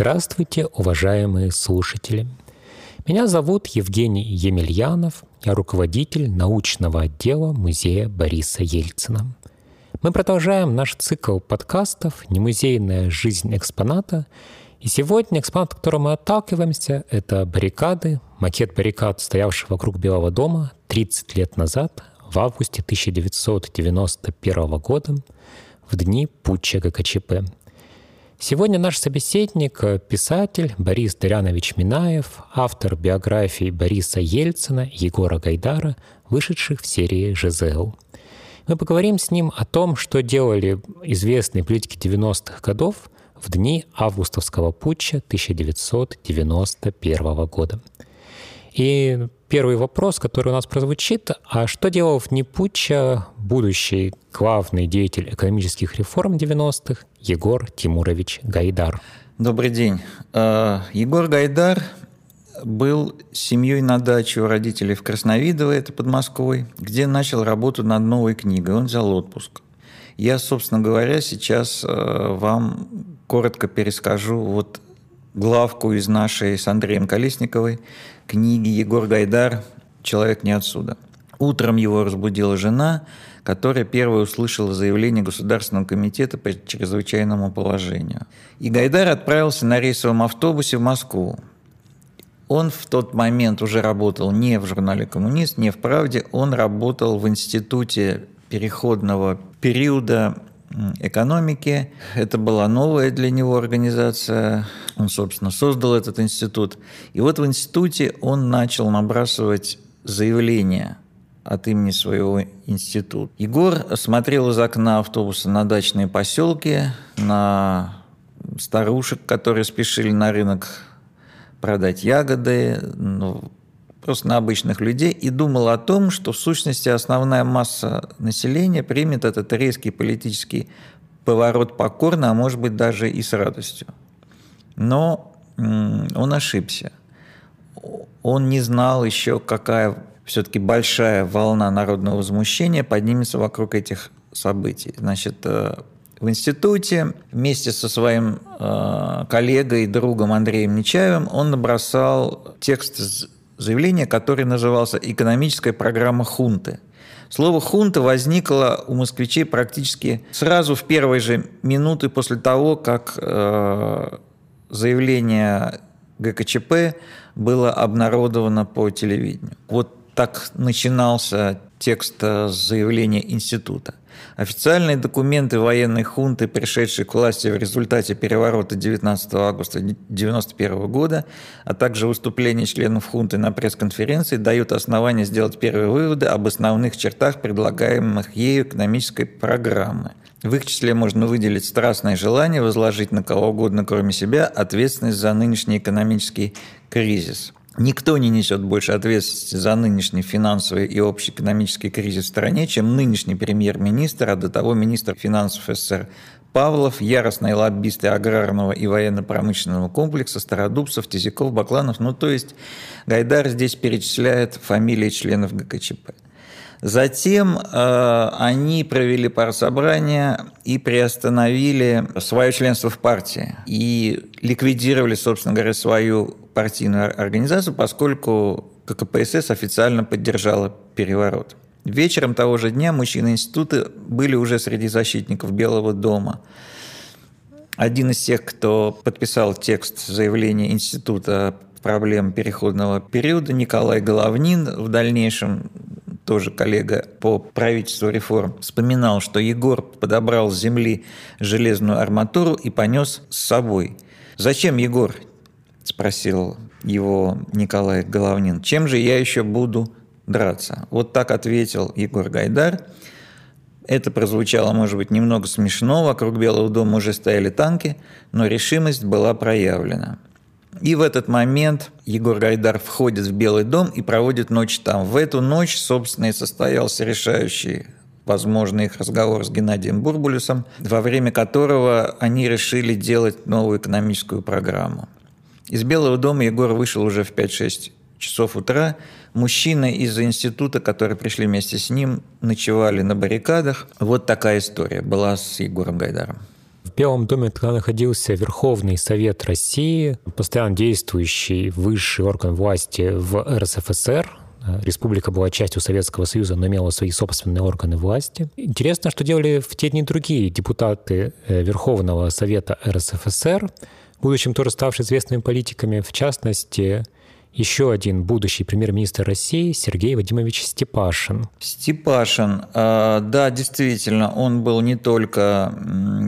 Здравствуйте, уважаемые слушатели! Меня зовут Евгений Емельянов, я руководитель научного отдела музея Бориса Ельцина. Мы продолжаем наш цикл подкастов «Немузейная жизнь экспоната», и сегодня экспонат, к которому мы отталкиваемся, это баррикады, макет баррикад, стоявший вокруг Белого дома 30 лет назад, в августе 1991 года, в дни путча ГКЧП. Сегодня наш собеседник – писатель Борис Дарянович Минаев, автор биографии Бориса Ельцина Егора Гайдара, вышедших в серии «ЖЗЛ». Мы поговорим с ним о том, что делали известные политики 90-х годов в дни августовского путча 1991 года. И первый вопрос, который у нас прозвучит, а что делал в дни путча будущий главный деятель экономических реформ 90-х Егор Тимурович Гайдар? Добрый день. Э, Егор Гайдар был семьей на даче у родителей в Красновидово, это под Москвой, где начал работу над новой книгой. Он взял отпуск. Я, собственно говоря, сейчас э, вам коротко перескажу вот главку из нашей с Андреем Колесниковой книги Егор Гайдар «Человек не отсюда». Утром его разбудила жена, которая первой услышала заявление Государственного комитета по чрезвычайному положению. И Гайдар отправился на рейсовом автобусе в Москву. Он в тот момент уже работал не в журнале «Коммунист», не в «Правде», он работал в Институте переходного периода экономики. Это была новая для него организация. Он, собственно, создал этот институт. И вот в институте он начал набрасывать заявления от имени своего института. Егор смотрел из окна автобуса на дачные поселки, на старушек, которые спешили на рынок продать ягоды, ну, просто на обычных людей, и думал о том, что в сущности основная масса населения примет этот резкий политический поворот покорно, а может быть даже и с радостью. Но он ошибся. Он не знал еще, какая все-таки большая волна народного возмущения поднимется вокруг этих событий. Значит, э, в институте вместе со своим э, коллегой и другом Андреем Нечаевым он набросал текст заявления, который назывался «Экономическая программа хунты». Слово «хунта» возникло у москвичей практически сразу в первые же минуты после того, как э, заявление ГКЧП было обнародовано по телевидению. Вот так начинался текст э, заявления института. Официальные документы военной хунты, пришедшей к власти в результате переворота 19 августа 1991 года, а также выступления членов хунты на пресс-конференции, дают основания сделать первые выводы об основных чертах предлагаемых ею экономической программы. В их числе можно выделить страстное желание возложить на кого угодно, кроме себя, ответственность за нынешний экономический кризис – Никто не несет больше ответственности за нынешний финансовый и общий экономический кризис в стране, чем нынешний премьер-министр, а до того министр финансов СССР Павлов, яростные лоббисты аграрного и военно-промышленного комплекса, Стародубцев, Тизяков, Бакланов. Ну, то есть Гайдар здесь перечисляет фамилии членов ГКЧП. Затем э, они провели пару собрания и приостановили свое членство в партии и ликвидировали, собственно говоря, свою партийную организацию, поскольку ККПСС официально поддержала переворот. Вечером того же дня мужчины института были уже среди защитников Белого дома. Один из тех, кто подписал текст заявления института проблем переходного периода, Николай Головнин, в дальнейшем тоже коллега по правительству реформ, вспоминал, что Егор подобрал с земли железную арматуру и понес с собой. «Зачем, Егор?» – спросил его Николай Головнин. «Чем же я еще буду драться?» Вот так ответил Егор Гайдар. Это прозвучало, может быть, немного смешно. Вокруг Белого дома уже стояли танки, но решимость была проявлена. И в этот момент Егор Гайдар входит в Белый дом и проводит ночь там. В эту ночь, собственно, и состоялся решающий возможно, их разговор с Геннадием Бурбулюсом, во время которого они решили делать новую экономическую программу. Из Белого дома Егор вышел уже в 5-6 часов утра. Мужчины из института, которые пришли вместе с ним, ночевали на баррикадах. Вот такая история была с Егором Гайдаром. Белом доме тогда находился Верховный Совет России, постоянно действующий высший орган власти в РСФСР, Республика была частью Советского Союза, но имела свои собственные органы власти. Интересно, что делали в те дни другие депутаты э, Верховного Совета РСФСР, в будущем тоже ставшие известными политиками, в частности, еще один будущий премьер-министр России Сергей Вадимович Степашин. Степашин, а, да, действительно, он был не только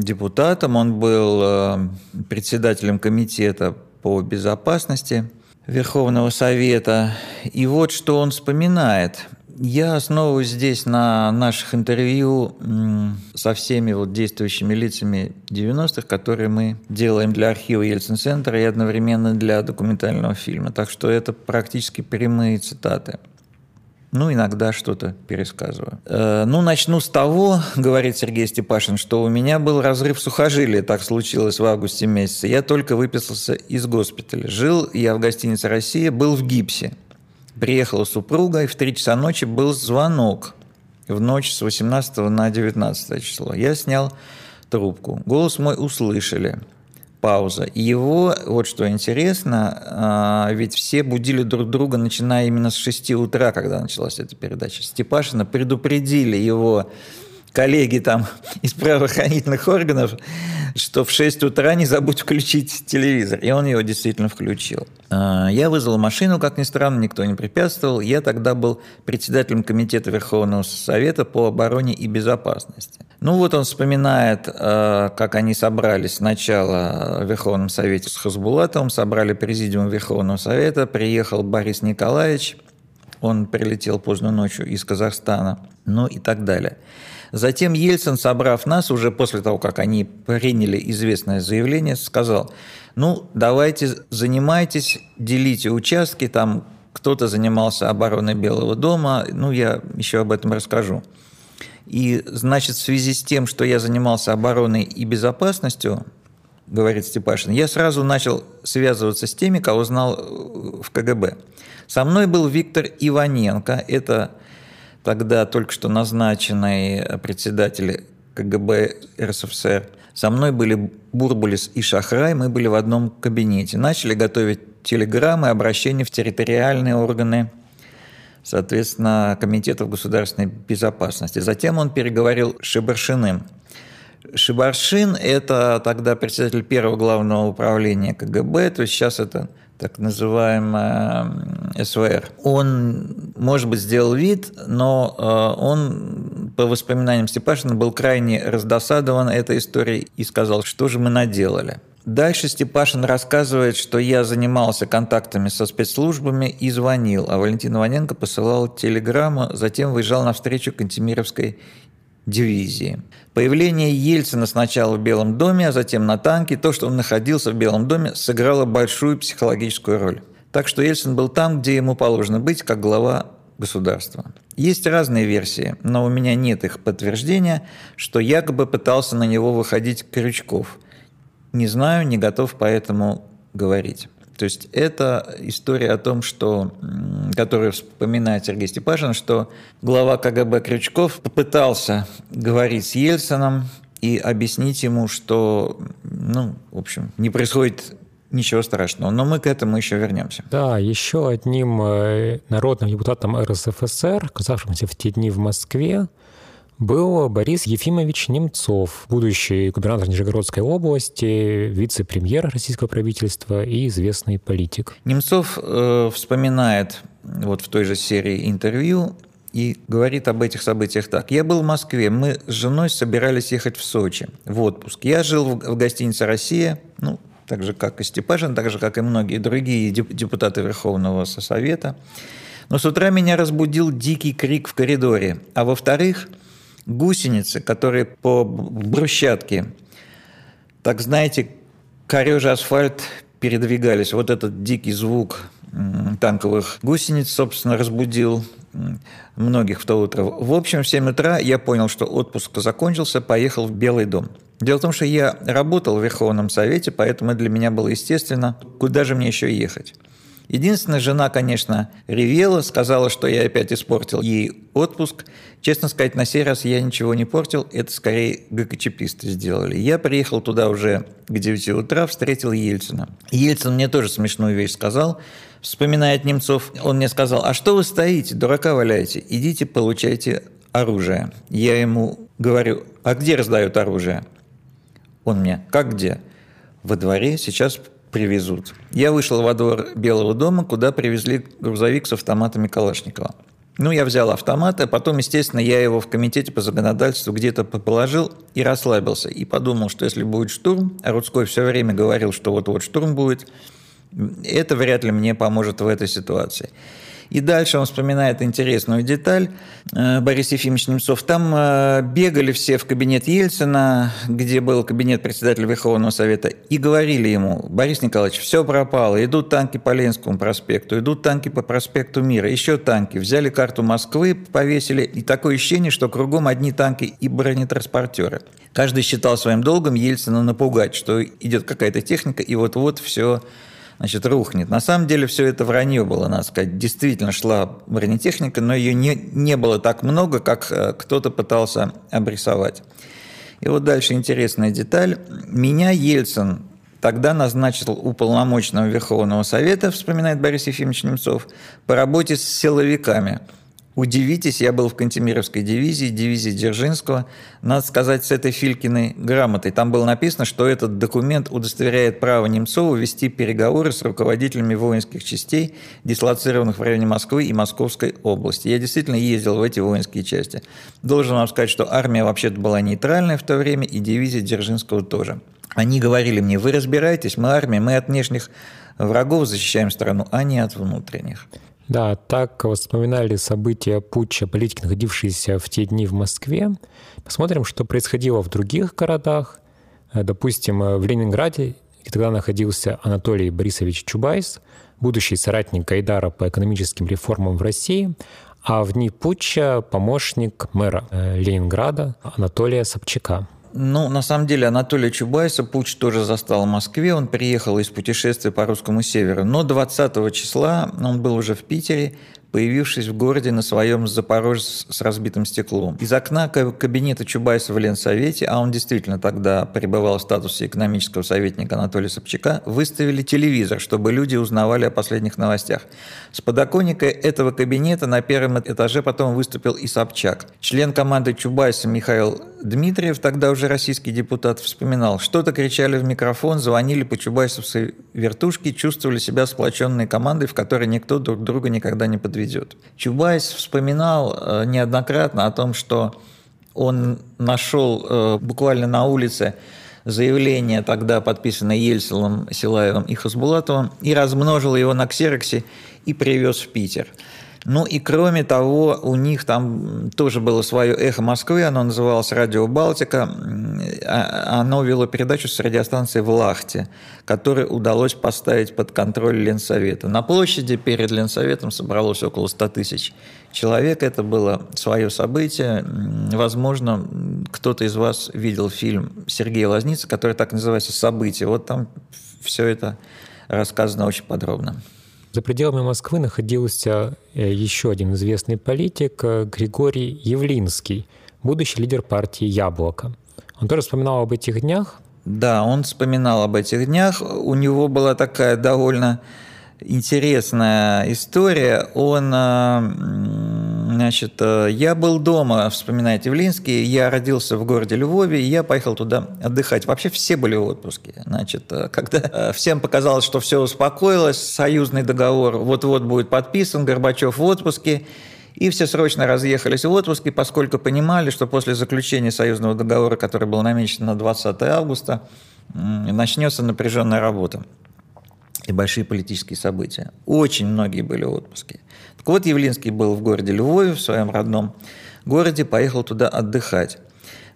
депутатом, он был а, председателем комитета по безопасности Верховного Совета. И вот что он вспоминает. Я основываюсь здесь на наших интервью со всеми вот действующими лицами 90-х, которые мы делаем для архива Ельцин-центра и одновременно для документального фильма. Так что это практически прямые цитаты. Ну, иногда что-то пересказываю. Э, ну, начну с того, говорит Сергей Степашин, что у меня был разрыв сухожилия, так случилось в августе месяце. Я только выписался из госпиталя. Жил я в гостинице «Россия», был в гипсе. Приехала супруга, и в 3 часа ночи был звонок в ночь с 18 на 19 число. Я снял трубку. Голос мой услышали. Пауза. Его, вот что интересно, а, ведь все будили друг друга, начиная именно с 6 утра, когда началась эта передача. Степашина предупредили его коллеги там из правоохранительных органов, что в 6 утра не забудь включить телевизор. И он его действительно включил. А, я вызвал машину, как ни странно, никто не препятствовал. Я тогда был председателем Комитета Верховного Совета по обороне и безопасности. Ну вот он вспоминает, а, как они собрались сначала в Верховном Совете с Хасбулатовым, собрали президиум Верховного Совета, приехал Борис Николаевич, он прилетел поздно ночью из Казахстана, ну и так далее. Затем Ельцин, собрав нас, уже после того, как они приняли известное заявление, сказал, ну, давайте занимайтесь, делите участки, там кто-то занимался обороной Белого дома, ну, я еще об этом расскажу. И, значит, в связи с тем, что я занимался обороной и безопасностью, говорит Степашин, я сразу начал связываться с теми, кого знал в КГБ. Со мной был Виктор Иваненко, это тогда только что назначенный председатель КГБ РСФСР. Со мной были Бурбулис и Шахрай, мы были в одном кабинете. Начали готовить телеграммы, обращения в территориальные органы, соответственно, Комитетов государственной безопасности. Затем он переговорил с Шибаршиным. Шибаршин – это тогда председатель первого главного управления КГБ, то есть сейчас это так называемая СВР. Он, может быть, сделал вид, но э, он, по воспоминаниям Степашина, был крайне раздосадован этой историей и сказал, что же мы наделали. Дальше Степашин рассказывает, что я занимался контактами со спецслужбами и звонил, а Валентин Иваненко посылал телеграмму, затем выезжал на встречу к Антимировской дивизии. Появление Ельцина сначала в Белом доме, а затем на танке, то, что он находился в Белом доме, сыграло большую психологическую роль. Так что Ельцин был там, где ему положено быть, как глава государства. Есть разные версии, но у меня нет их подтверждения, что якобы пытался на него выходить Крючков. Не знаю, не готов поэтому говорить. То есть это история о том, что, которую вспоминает Сергей Степашин, что глава КГБ Крючков попытался говорить с Ельцином и объяснить ему, что, ну, в общем, не происходит ничего страшного. Но мы к этому еще вернемся. Да, еще одним э, народным депутатом РСФСР, оказавшимся в те дни в Москве, был Борис Ефимович Немцов, будущий губернатор Нижегородской области, вице-премьер российского правительства и известный политик. Немцов э, вспоминает вот в той же серии интервью и говорит об этих событиях так. «Я был в Москве, мы с женой собирались ехать в Сочи в отпуск. Я жил в гостинице «Россия», ну, так же, как и Степашин, так же, как и многие другие депутаты Верховного Совета. Но с утра меня разбудил дикий крик в коридоре. А во-вторых, гусеницы, которые по брусчатке, так знаете, корежа асфальт передвигались. Вот этот дикий звук танковых гусениц, собственно, разбудил многих в то утро. В общем, в 7 утра я понял, что отпуск закончился, поехал в Белый дом. Дело в том, что я работал в Верховном Совете, поэтому для меня было естественно, куда же мне еще ехать. Единственная жена, конечно, ревела, сказала, что я опять испортил ей отпуск. Честно сказать, на сей раз я ничего не портил, это скорее ГКЧПисты сделали. Я приехал туда уже к 9 утра, встретил Ельцина. Ельцин мне тоже смешную вещь сказал, вспоминает Немцов. Он мне сказал, а что вы стоите, дурака валяете, идите получайте оружие. Я ему говорю, а где раздают оружие? Он мне, как где? Во дворе сейчас привезут. Я вышел во двор Белого дома, куда привезли грузовик с автоматами Калашникова. Ну, я взял автомат, а потом, естественно, я его в комитете по законодательству где-то положил и расслабился. И подумал, что если будет штурм, а Рудской все время говорил, что вот-вот штурм будет, это вряд ли мне поможет в этой ситуации. И дальше он вспоминает интересную деталь. Э, Борис Ефимович Немцов. Там э, бегали все в кабинет Ельцина, где был кабинет председателя Верховного Совета, и говорили ему, Борис Николаевич, все пропало, идут танки по Ленинскому проспекту, идут танки по проспекту Мира, еще танки. Взяли карту Москвы, повесили, и такое ощущение, что кругом одни танки и бронетранспортеры. Каждый считал своим долгом Ельцина напугать, что идет какая-то техника, и вот-вот все значит, рухнет. На самом деле все это вранье было, надо сказать. Действительно шла бронетехника, но ее не, не было так много, как э, кто-то пытался обрисовать. И вот дальше интересная деталь. Меня Ельцин тогда назначил уполномоченного Верховного Совета, вспоминает Борис Ефимович Немцов, по работе с силовиками – Удивитесь, я был в Кантемировской дивизии, дивизии Дзержинского. Надо сказать, с этой Филькиной грамотой. Там было написано, что этот документ удостоверяет право Немцова вести переговоры с руководителями воинских частей, дислоцированных в районе Москвы и Московской области. Я действительно ездил в эти воинские части. Должен вам сказать, что армия вообще-то была нейтральная в то время, и дивизия Дзержинского тоже. Они говорили мне, вы разбираетесь, мы армия, мы от внешних врагов защищаем страну, а не от внутренних. Да, так вспоминали события путча политики, находившиеся в те дни в Москве. Посмотрим, что происходило в других городах. Э, допустим, э, в Ленинграде, тогда находился Анатолий Борисович Чубайс, будущий соратник Гайдара по экономическим реформам в России, а в дни путча помощник мэра э, Ленинграда Анатолия Собчака. Ну, на самом деле, Анатолия Чубайса Пуч тоже застал в Москве. Он приехал из путешествия по русскому северу. Но 20 числа он был уже в Питере, появившись в городе на своем Запорожье с разбитым стеклом. Из окна кабинета Чубайса в Ленсовете, а он действительно тогда пребывал в статусе экономического советника Анатолия Собчака, выставили телевизор, чтобы люди узнавали о последних новостях. С подоконника этого кабинета на первом этаже потом выступил и Собчак. Член команды Чубайса Михаил Дмитриев, тогда уже российский депутат, вспоминал, что-то кричали в микрофон, звонили по чубайсовской вертушке, чувствовали себя сплоченной командой, в которой никто друг друга никогда не подведет ведет. Чубайс вспоминал э, неоднократно о том, что он нашел э, буквально на улице заявление, тогда подписанное Ельцелом, Силаевым и Хасбулатовым, и размножил его на ксероксе и привез в Питер. Ну и кроме того, у них там тоже было свое эхо Москвы, оно называлось «Радио Балтика». А, оно вело передачу с радиостанции в Лахте, которой удалось поставить под контроль Ленсовета. На площади перед Ленсоветом собралось около 100 тысяч человек. Это было свое событие. Возможно, кто-то из вас видел фильм Сергея Лазницы, который так называется «Событие». Вот там все это рассказано очень подробно. За пределами Москвы находился э, еще один известный политик э, Григорий Явлинский, будущий лидер партии «Яблоко». Он тоже вспоминал об этих днях. Да, он вспоминал об этих днях. У него была такая довольно интересная история. Он э, Значит, э, я был дома, вспоминает Явлинский, я родился в городе Львове, и я поехал туда отдыхать. Вообще все были в отпуске. Значит, э, когда э, всем показалось, что все успокоилось, союзный договор вот-вот будет подписан, Горбачев в отпуске, и все срочно разъехались в отпуск, поскольку понимали, что после заключения союзного договора, который был намечен на 20 августа, начнется напряженная работа и большие политические события. Очень многие были в отпуске. Так вот, Явлинский был в городе Львове, в своем родном городе, поехал туда отдыхать.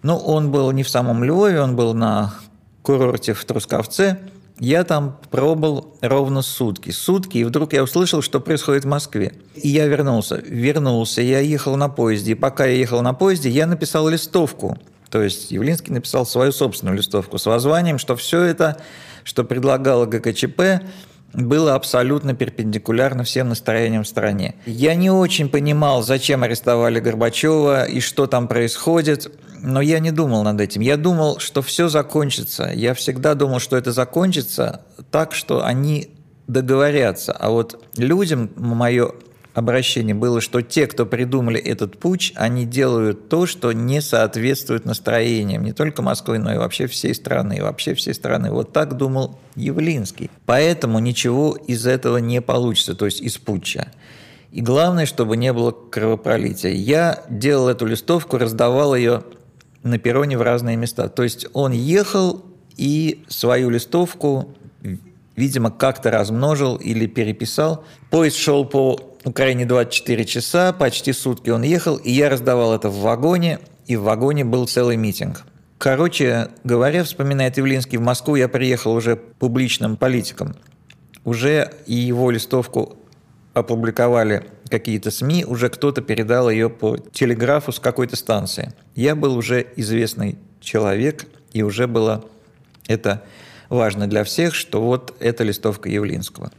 Но он был не в самом Львове, он был на курорте в Трусковце. Я там пробыл ровно сутки. Сутки, и вдруг я услышал, что происходит в Москве. И я вернулся. Вернулся, я ехал на поезде. И пока я ехал на поезде, я написал листовку. То есть Явлинский написал свою собственную листовку с воззванием, что все это, что предлагала ГКЧП, было абсолютно перпендикулярно всем настроениям в стране. Я не очень понимал, зачем арестовали Горбачева и что там происходит, но я не думал над этим. Я думал, что все закончится. Я всегда думал, что это закончится так, что они договорятся. А вот людям мое обращение было, что те, кто придумали этот путь, они делают то, что не соответствует настроениям не только Москвы, но и вообще всей страны, и вообще всей страны. Вот так думал Явлинский. Поэтому ничего из этого не получится, то есть из путча. И главное, чтобы не было кровопролития. Я делал эту листовку, раздавал ее на перроне в разные места. То есть он ехал и свою листовку, видимо, как-то размножил или переписал. Поезд шел по Украине 24 часа, почти сутки он ехал, и я раздавал это в вагоне, и в вагоне был целый митинг. Короче говоря, вспоминает Явлинский, в Москву я приехал уже публичным политиком. Уже и его листовку опубликовали какие-то СМИ, уже кто-то передал ее по телеграфу с какой-то станции. Я был уже известный человек, и уже было это важно для всех, что вот это листовка Явлинского.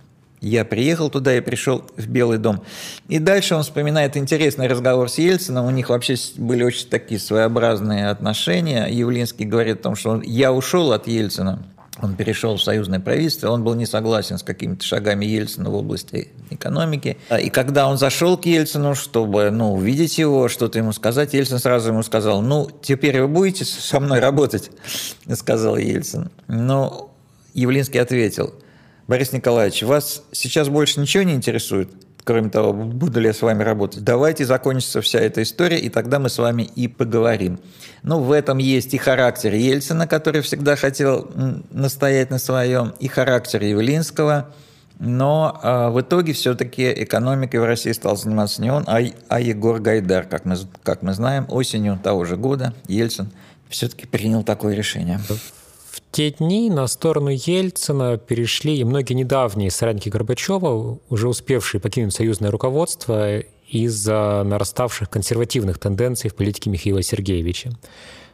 Я приехал туда и пришел в Белый дом. И дальше он вспоминает интересный разговор с Ельцином. У них вообще были очень такие своеобразные отношения. Явлинский говорит о том, что он, я ушел от Ельцина, он перешел в союзное правительство, он был не согласен с какими-то шагами Ельцина в области экономики. И когда он зашел к Ельцину, чтобы ну, увидеть его, что-то ему сказать, Ельцин сразу ему сказал, ну, теперь вы будете со мной работать, сказал Ельцин. Но Явлинский ответил – Борис Николаевич, вас сейчас больше ничего не интересует? кроме того, буду ли я с вами работать. Давайте закончится вся эта история, и тогда мы с вами и поговорим. Ну, в этом есть и характер Ельцина, который всегда хотел настоять на своем, и характер Явлинского. Но э, в итоге все-таки экономикой в России стал заниматься не он, а, а Егор Гайдар. Как мы, как мы знаем, осенью того же года Ельцин все-таки принял такое решение те дни на сторону Ельцина перешли и многие недавние соратники Горбачева, уже успевшие покинуть союзное руководство из-за нараставших консервативных тенденций в политике Михаила Сергеевича.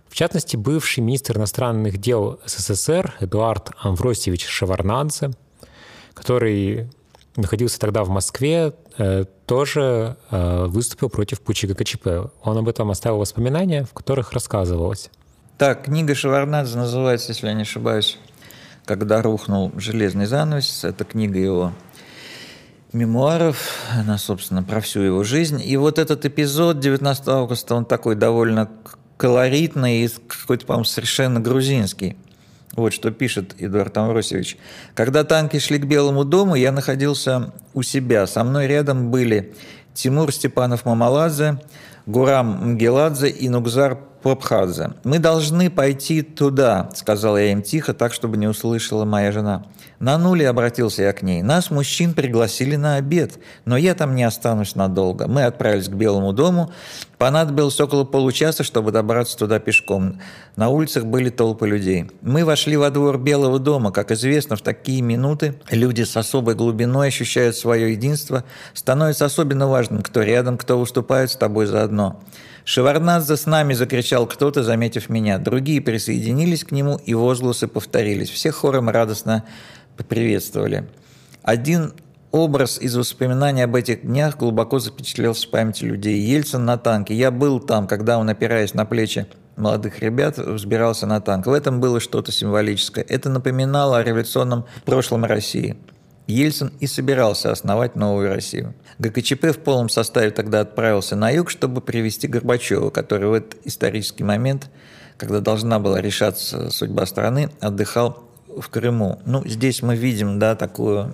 В частности, бывший министр иностранных дел СССР Эдуард Амвросьевич Шеварнадзе, который находился тогда в Москве, э, тоже э, выступил против путча ГКЧП. Он об этом оставил воспоминания, в которых рассказывалось. Так, книга Шеварнадзе называется, если я не ошибаюсь, «Когда рухнул железный занавес». Это книга его мемуаров, она, собственно, про всю его жизнь. И вот этот эпизод 19 августа, он такой довольно колоритный и какой-то, по-моему, совершенно грузинский. Вот что пишет Эдуард Амросевич. «Когда танки шли к Белому дому, я находился у себя. Со мной рядом были Тимур Степанов-Мамаладзе, Гурам Мгеладзе и Нугзар Попхадзе. «Мы должны пойти туда», — сказала я им тихо, так, чтобы не услышала моя жена. На нуле обратился я к ней. «Нас, мужчин, пригласили на обед, но я там не останусь надолго». Мы отправились к Белому дому. Понадобилось около получаса, чтобы добраться туда пешком. На улицах были толпы людей. Мы вошли во двор Белого дома. Как известно, в такие минуты люди с особой глубиной ощущают свое единство. Становится особенно важным, кто рядом, кто выступает с тобой заодно. «Шеварнадзе с нами!» – закричал кто-то, заметив меня. Другие присоединились к нему, и возгласы повторились. Все хором радостно поприветствовали. Один образ из воспоминаний об этих днях глубоко запечатлелся в памяти людей. Ельцин на танке. Я был там, когда он, опираясь на плечи молодых ребят, взбирался на танк. В этом было что-то символическое. Это напоминало о революционном прошлом России – Ельцин и собирался основать новую Россию. ГКЧП в полном составе тогда отправился на юг, чтобы привести Горбачева, который в этот исторический момент, когда должна была решаться судьба страны, отдыхал в Крыму. Ну, здесь мы видим, да, такое,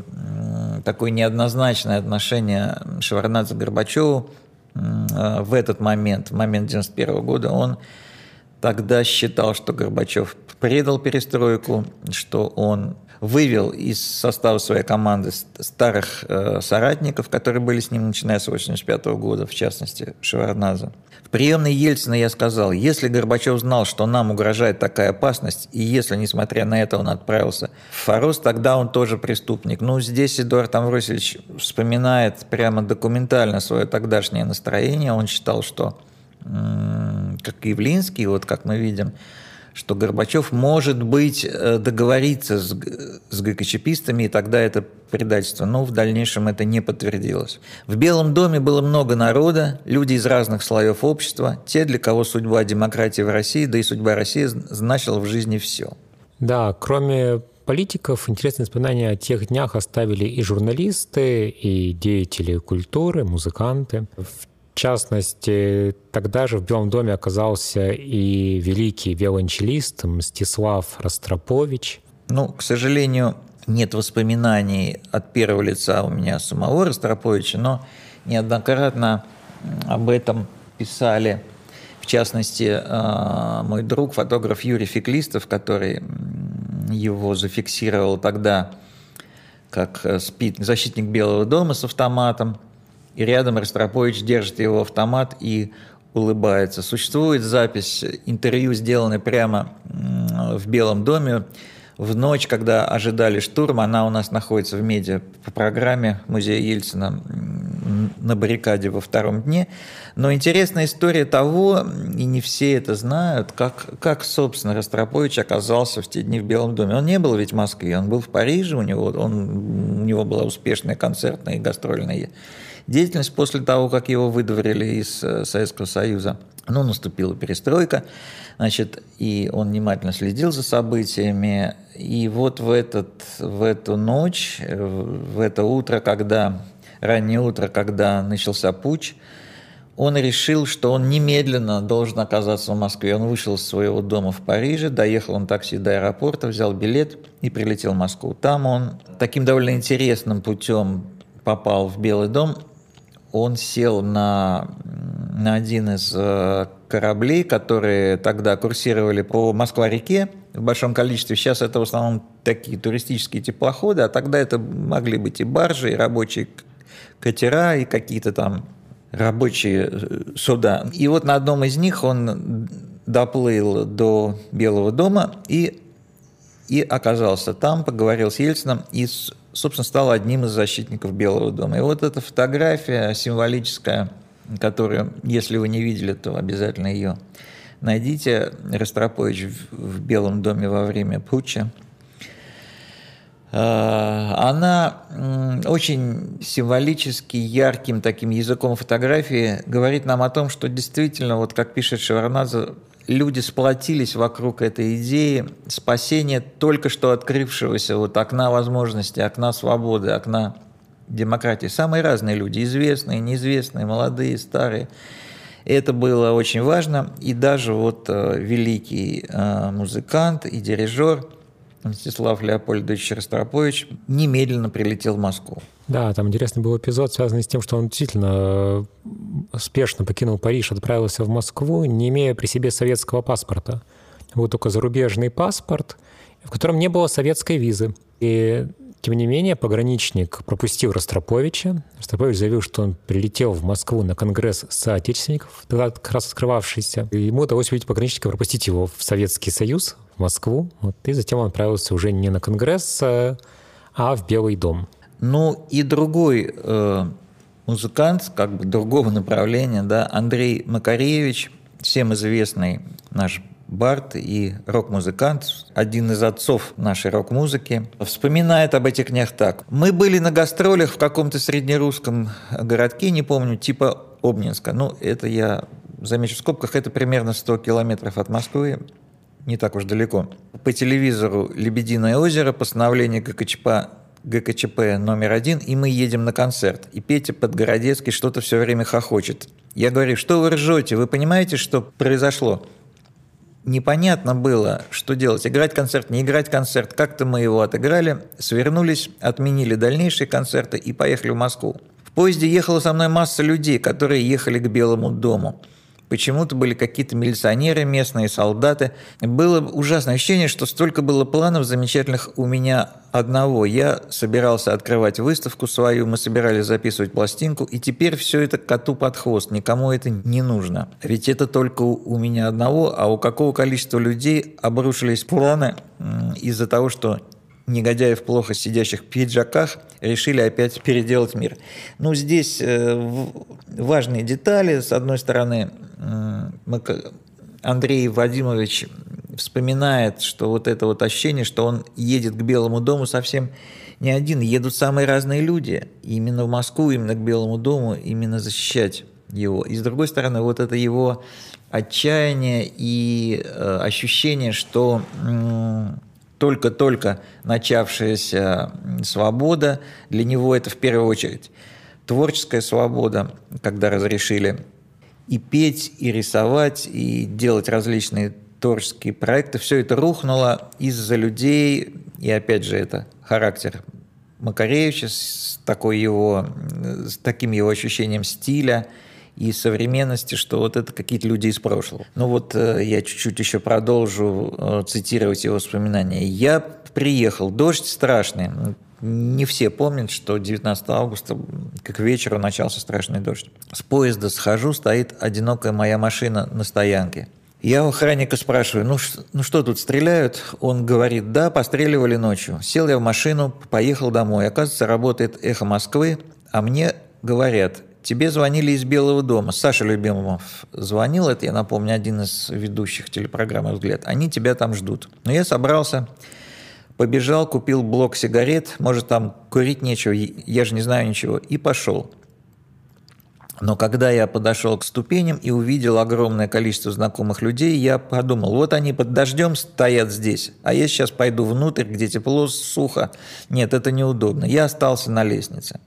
такое неоднозначное отношение Шеварнадзе к Горбачеву э, в этот момент, в момент 91 года. Он тогда считал, что Горбачев предал перестройку, что он вывел из состава своей команды старых э, соратников, которые были с ним начиная с 1985 года, в частности, Шеварнадзе. В приемной Ельцина я сказал, если Горбачев знал, что нам угрожает такая опасность, и если, несмотря на это, он отправился в Форос, тогда он тоже преступник. Ну, здесь Эдуард Амвросович вспоминает прямо документально свое тогдашнее настроение. Он считал, что, как Явлинский, вот как мы видим, что Горбачев, может быть, э, договориться с, с ГКЧПистами, и тогда это предательство. Но в дальнейшем это не подтвердилось. В Белом доме было много народа, люди из разных слоев общества, те, для кого судьба демократии в России, да и судьба России значила в жизни все. Да, кроме политиков интересные воспоминания о тех днях оставили и журналисты, и деятели культуры, музыканты. В частности, тогда же в Белом доме оказался и великий виолончелист Мстислав Ростропович. Ну, к сожалению, нет воспоминаний от первого лица у меня самого Ростроповича, но неоднократно об этом писали, в частности, э, мой друг, фотограф Юрий Феклистов, который его зафиксировал тогда как э, спит защитник Белого дома с автоматом, и рядом Ростропович держит его автомат и улыбается. Существует запись интервью, сделанной прямо в Белом доме в ночь, когда ожидали штурма. Она у нас находится в медиа по программе Музея Ельцина на баррикаде во втором дне. Но интересная история того, и не все это знают, как, как собственно, Ростропович оказался в те дни в Белом доме. Он не был ведь в Москве, он был в Париже, у него, он, у него была успешная концертная и гастрольная деятельность после того, как его выдворили из э, Советского Союза. Ну, наступила перестройка, значит, и он внимательно следил за событиями. И вот в, этот, в эту ночь, в это утро, когда, раннее утро, когда начался путь, он решил, что он немедленно должен оказаться в Москве. Он вышел из своего дома в Париже, доехал он такси до аэропорта, взял билет и прилетел в Москву. Там он таким довольно интересным путем попал в Белый дом он сел на, на один из э, кораблей, которые тогда курсировали по Москва-реке в большом количестве. Сейчас это в основном такие туристические теплоходы, а тогда это могли быть и баржи, и рабочие катера, и какие-то там рабочие э, суда. И вот на одном из них он доплыл до Белого дома и, и оказался там, поговорил с Ельцином и собственно, стал одним из защитников Белого дома. И вот эта фотография символическая, которую, если вы не видели, то обязательно ее найдите. Ростропович в Белом доме во время путча. А, она очень символически ярким таким языком фотографии говорит нам о том, что действительно, вот как пишет Шеварнадзе, люди сплотились вокруг этой идеи спасения только что открывшегося вот окна возможностей, окна свободы, окна демократии. Самые разные люди, известные, неизвестные, молодые, старые. Это было очень важно. И даже вот э, великий э, музыкант и дирижер – Мстислав Леопольдович Ростропович немедленно прилетел в Москву. Да, там интересный был эпизод, связанный с тем, что он действительно э, спешно покинул Париж, отправился в Москву, не имея при себе советского паспорта. Был только зарубежный паспорт, в котором не было советской визы. И тем не менее, пограничник пропустил Ростроповича. Ростропович заявил, что он прилетел в Москву на конгресс соотечественников, тогда как раз открывавшийся. И ему удалось увидеть пограничника, пропустить его в Советский Союз, в Москву. Вот, и затем он отправился уже не на конгресс, а в Белый дом. Ну и другой э, музыкант, как бы другого направления, да, Андрей Макаревич, всем известный наш Барт и рок-музыкант, один из отцов нашей рок-музыки, вспоминает об этих днях так. «Мы были на гастролях в каком-то среднерусском городке, не помню, типа Обнинска. Ну, это я замечу в скобках, это примерно 100 километров от Москвы, не так уж далеко. По телевизору «Лебединое озеро», постановление ГКЧП ГКЧП номер один, и мы едем на концерт. И Петя Подгородецкий что-то все время хохочет. Я говорю, что вы ржете, вы понимаете, что произошло? непонятно было, что делать. Играть концерт, не играть концерт. Как-то мы его отыграли, свернулись, отменили дальнейшие концерты и поехали в Москву. В поезде ехала со мной масса людей, которые ехали к Белому дому. Почему-то были какие-то милиционеры, местные солдаты. Было ужасное ощущение, что столько было планов замечательных у меня одного. Я собирался открывать выставку свою, мы собирались записывать пластинку, и теперь все это коту под хвост, никому это не нужно. Ведь это только у меня одного, а у какого количества людей обрушились планы из-за того, что негодяев плохо сидящих пиджаках решили опять переделать мир. Ну, здесь э, важные детали. С одной стороны, Андрей Вадимович вспоминает, что вот это вот ощущение, что он едет к Белому дому совсем не один, едут самые разные люди. именно в Москву, именно к Белому дому, именно защищать его. И с другой стороны, вот это его отчаяние и э, ощущение, что э, только-только начавшаяся свобода, для него это в первую очередь творческая свобода, когда разрешили и петь, и рисовать, и делать различные творческие проекты, все это рухнуло из-за людей, и опять же это характер Макаревича с, такой его, с таким его ощущением стиля и современности, что вот это какие-то люди из прошлого. Ну вот э, я чуть-чуть еще продолжу э, цитировать его воспоминания. «Я приехал, дождь страшный, не все помнят, что 19 августа, как вечеру, начался страшный дождь. С поезда схожу, стоит одинокая моя машина на стоянке. Я у охранника спрашиваю, ну, ну что тут, стреляют? Он говорит, да, постреливали ночью. Сел я в машину, поехал домой. Оказывается, работает «Эхо Москвы», а мне говорят, тебе звонили из Белого дома. Саша Любимов звонил, это, я напомню, один из ведущих телепрограммы «Взгляд». Они тебя там ждут. Но я собрался, побежал, купил блок сигарет, может, там курить нечего, я же не знаю ничего, и пошел. Но когда я подошел к ступеням и увидел огромное количество знакомых людей, я подумал, вот они под дождем стоят здесь, а я сейчас пойду внутрь, где тепло, сухо. Нет, это неудобно. Я остался на лестнице.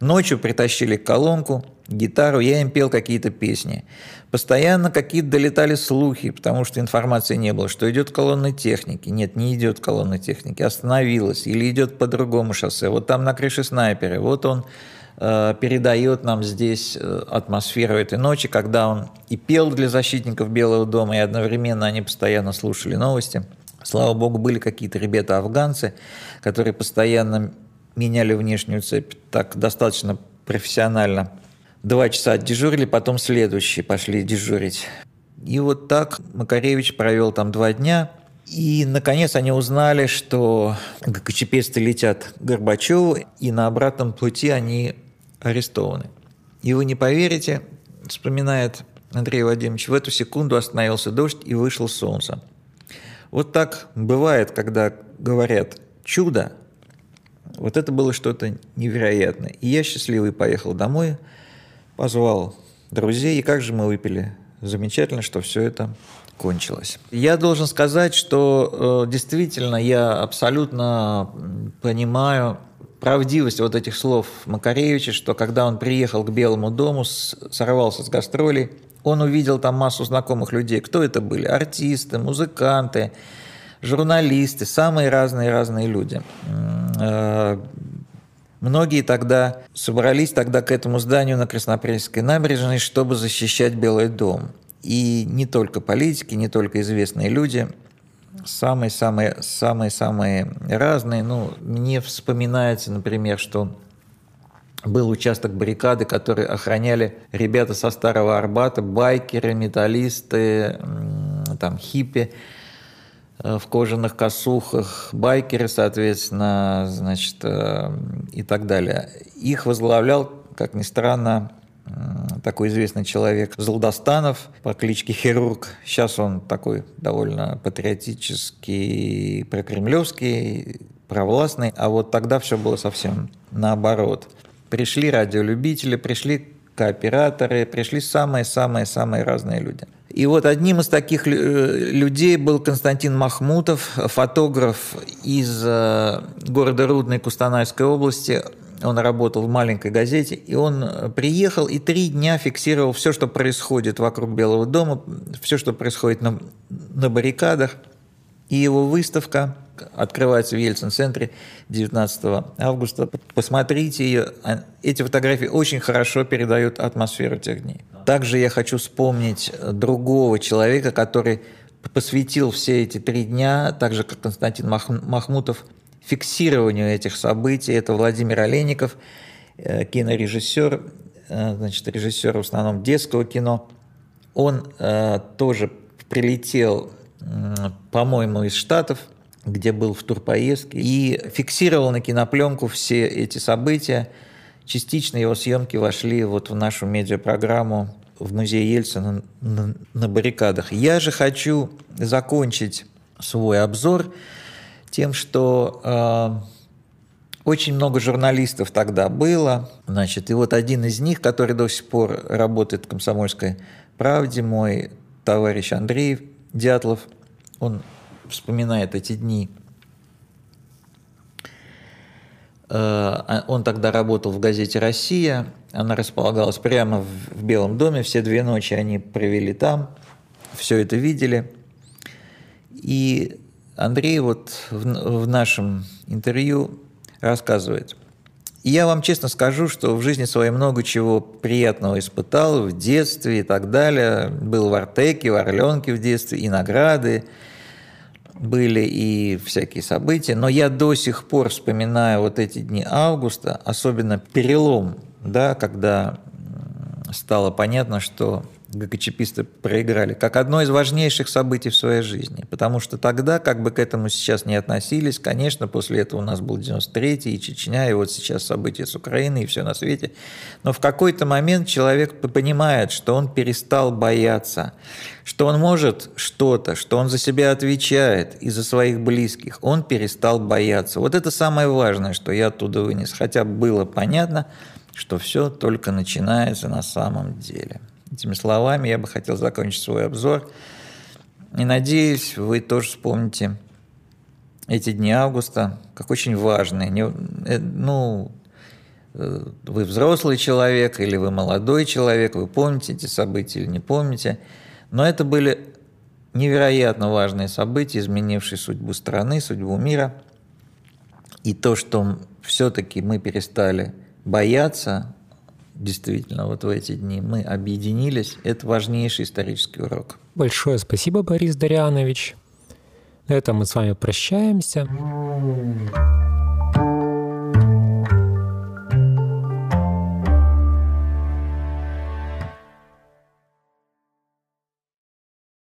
Ночью притащили колонку, гитару, я им пел какие-то песни. Постоянно какие-то долетали слухи, потому что информации не было, что идет колонна техники. Нет, не идет колонна техники, остановилась или идет по другому шоссе. Вот там на крыше снайперы, вот он Э, передает нам здесь э, атмосферу этой ночи, когда он и пел для защитников Белого дома, и одновременно они постоянно слушали новости. Слава богу, были какие-то ребята-афганцы, которые постоянно меняли внешнюю цепь так достаточно профессионально. Два часа дежурили, потом следующие пошли дежурить. И вот так Макаревич провел там два дня. И, наконец, они узнали, что ГКЧПисты летят к Горбачеву, и на обратном пути они арестованы. И вы не поверите, вспоминает Андрей Владимирович, в эту секунду остановился дождь и вышло солнце. Вот так бывает, когда говорят «чудо», вот это было что-то невероятное. И я счастливый поехал домой, позвал друзей, и как же мы выпили. Замечательно, что все это кончилось. Я должен сказать, что э, действительно я абсолютно понимаю правдивость вот этих слов Макаревича, что когда он приехал к Белому дому, сорвался с гастролей, он увидел там массу знакомых людей. Кто это были? Артисты, музыканты, журналисты, самые разные-разные люди. Э, многие тогда собрались тогда к этому зданию на Краснопрельской набережной, чтобы защищать Белый дом. И не только политики, не только известные люди – самые-самые самые-самые разные. Ну, мне вспоминается, например, что был участок баррикады, который охраняли ребята со Старого Арбата, байкеры, металлисты, там хиппи в кожаных косухах, байкеры, соответственно, значит, э, и так далее. Их возглавлял, как ни странно, такой известный человек Золдостанов по кличке Хирург. Сейчас он такой довольно патриотический, прокремлевский, провластный, а вот тогда все было совсем наоборот. Пришли радиолюбители, пришли кооператоры, пришли самые-самые-самые разные люди. И вот одним из таких э, людей был Константин Махмутов, фотограф из э, города Рудной Кустанайской области. Он работал в маленькой газете, и он э, приехал и три дня фиксировал все, что происходит вокруг Белого дома, все, что происходит на, на баррикадах. И его выставка открывается в Ельцин-центре 19 августа. Посмотрите ее. А, эти фотографии очень хорошо передают атмосферу тех дней. Также я хочу вспомнить другого человека, который посвятил все эти три дня, так же как Константин Махмутов, фиксированию этих событий. Это Владимир Олейников, э, кинорежиссер, э, значит, режиссер в основном детского кино. Он э, тоже прилетел, по-моему, из Штатов, где был в турпоездке, и фиксировал на кинопленку все эти события. Частично его съемки вошли вот в нашу медиапрограмму в музее Ельцина на, на баррикадах. Я же хочу закончить свой обзор тем, что э, очень много журналистов тогда было. Значит, и вот один из них, который до сих пор работает в «Комсомольской правде», мой товарищ Андрей Дятлов, он вспоминает эти дни. Э, он тогда работал в газете «Россия», она располагалась прямо в Белом доме, все две ночи они провели там, все это видели. И Андрей вот в, в нашем интервью рассказывает. я вам честно скажу, что в жизни своей много чего приятного испытал в детстве и так далее. Был в Артеке, в Орленке в детстве, и награды были, и всякие события. Но я до сих пор вспоминаю вот эти дни августа, особенно перелом, да, когда стало понятно, что ГКЧПисты проиграли, как одно из важнейших событий в своей жизни. Потому что тогда, как бы к этому сейчас не относились, конечно, после этого у нас был 93-й, и Чечня, и вот сейчас события с Украиной, и все на свете. Но в какой-то момент человек понимает, что он перестал бояться, что он может что-то, что он за себя отвечает и за своих близких. Он перестал бояться. Вот это самое важное, что я оттуда вынес. Хотя было понятно, что все только начинается на самом деле. Этими словами я бы хотел закончить свой обзор. И надеюсь, вы тоже вспомните эти дни августа как очень важные. Не, э, ну, э, вы взрослый человек или вы молодой человек, вы помните эти события или не помните. Но это были невероятно важные события, изменившие судьбу страны, судьбу мира. И то, что все-таки мы перестали бояться, действительно, вот в эти дни мы объединились. Это важнейший исторический урок. Большое спасибо, Борис Дарианович. На этом мы с вами прощаемся.